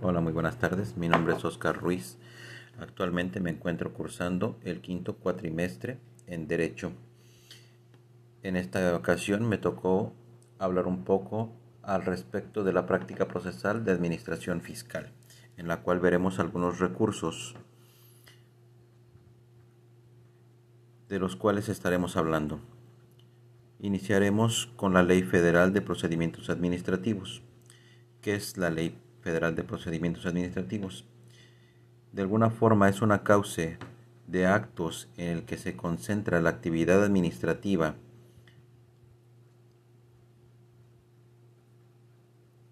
Hola, muy buenas tardes. Mi nombre es Oscar Ruiz. Actualmente me encuentro cursando el quinto cuatrimestre en Derecho. En esta ocasión me tocó hablar un poco al respecto de la práctica procesal de administración fiscal, en la cual veremos algunos recursos de los cuales estaremos hablando. Iniciaremos con la Ley Federal de Procedimientos Administrativos. ¿Qué es la Ley Federal de Procedimientos Administrativos. De alguna forma es una causa de actos en el que se concentra la actividad administrativa.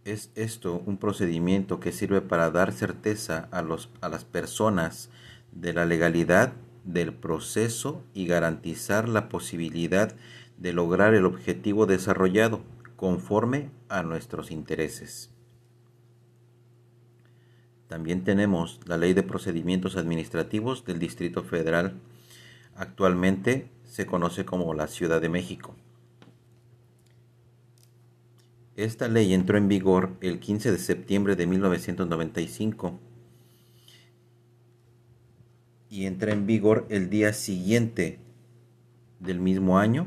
Es esto un procedimiento que sirve para dar certeza a, los, a las personas de la legalidad del proceso y garantizar la posibilidad de lograr el objetivo desarrollado conforme a nuestros intereses. También tenemos la Ley de Procedimientos Administrativos del Distrito Federal. Actualmente se conoce como la Ciudad de México. Esta ley entró en vigor el 15 de septiembre de 1995 y entra en vigor el día siguiente del mismo año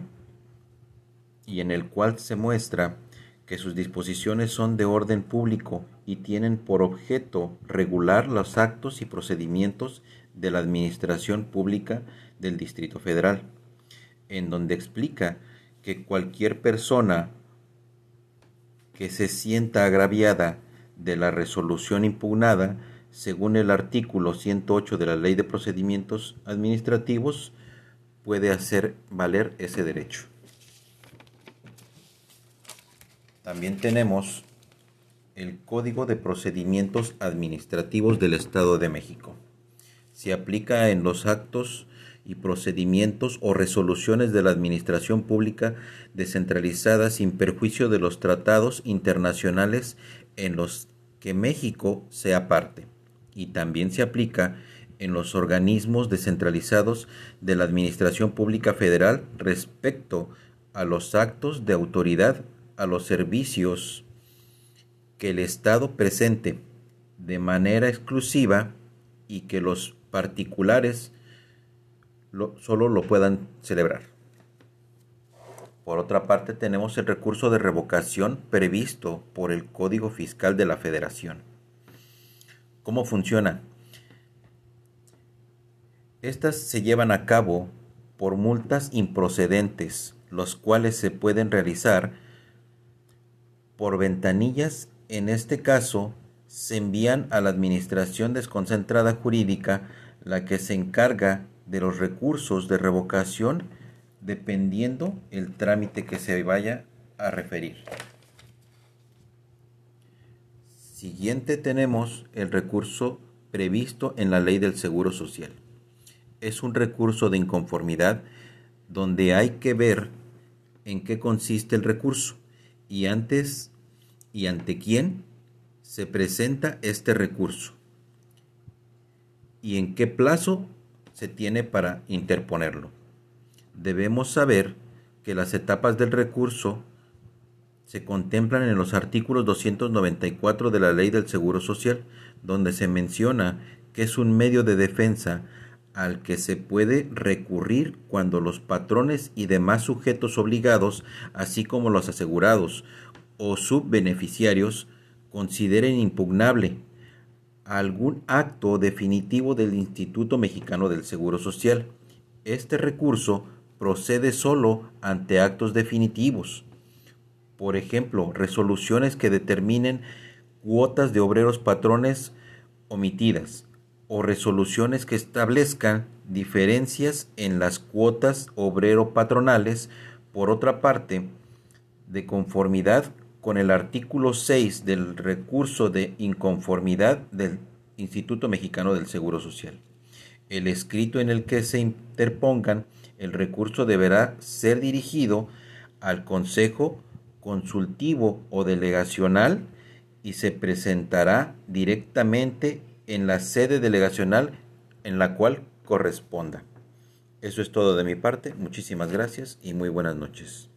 y en el cual se muestra que sus disposiciones son de orden público y tienen por objeto regular los actos y procedimientos de la Administración Pública del Distrito Federal, en donde explica que cualquier persona que se sienta agraviada de la resolución impugnada, según el artículo 108 de la Ley de Procedimientos Administrativos, puede hacer valer ese derecho. También tenemos el Código de Procedimientos Administrativos del Estado de México. Se aplica en los actos y procedimientos o resoluciones de la Administración Pública descentralizada sin perjuicio de los tratados internacionales en los que México sea parte. Y también se aplica en los organismos descentralizados de la Administración Pública Federal respecto a los actos de autoridad a los servicios que el Estado presente de manera exclusiva y que los particulares solo lo puedan celebrar. Por otra parte, tenemos el recurso de revocación previsto por el Código Fiscal de la Federación. ¿Cómo funciona? Estas se llevan a cabo por multas improcedentes, los cuales se pueden realizar por ventanillas, en este caso, se envían a la Administración Desconcentrada Jurídica, la que se encarga de los recursos de revocación dependiendo el trámite que se vaya a referir. Siguiente tenemos el recurso previsto en la ley del Seguro Social. Es un recurso de inconformidad donde hay que ver en qué consiste el recurso y antes y ante quién se presenta este recurso y en qué plazo se tiene para interponerlo. Debemos saber que las etapas del recurso se contemplan en los artículos 294 de la Ley del Seguro Social, donde se menciona que es un medio de defensa al que se puede recurrir cuando los patrones y demás sujetos obligados, así como los asegurados o subbeneficiarios, consideren impugnable algún acto definitivo del Instituto Mexicano del Seguro Social. Este recurso procede solo ante actos definitivos. Por ejemplo, resoluciones que determinen cuotas de obreros patrones omitidas, o resoluciones que establezcan diferencias en las cuotas obrero-patronales, por otra parte, de conformidad con el artículo 6 del recurso de inconformidad del Instituto Mexicano del Seguro Social. El escrito en el que se interpongan el recurso deberá ser dirigido al Consejo Consultivo o Delegacional y se presentará directamente en la sede delegacional en la cual corresponda. Eso es todo de mi parte. Muchísimas gracias y muy buenas noches.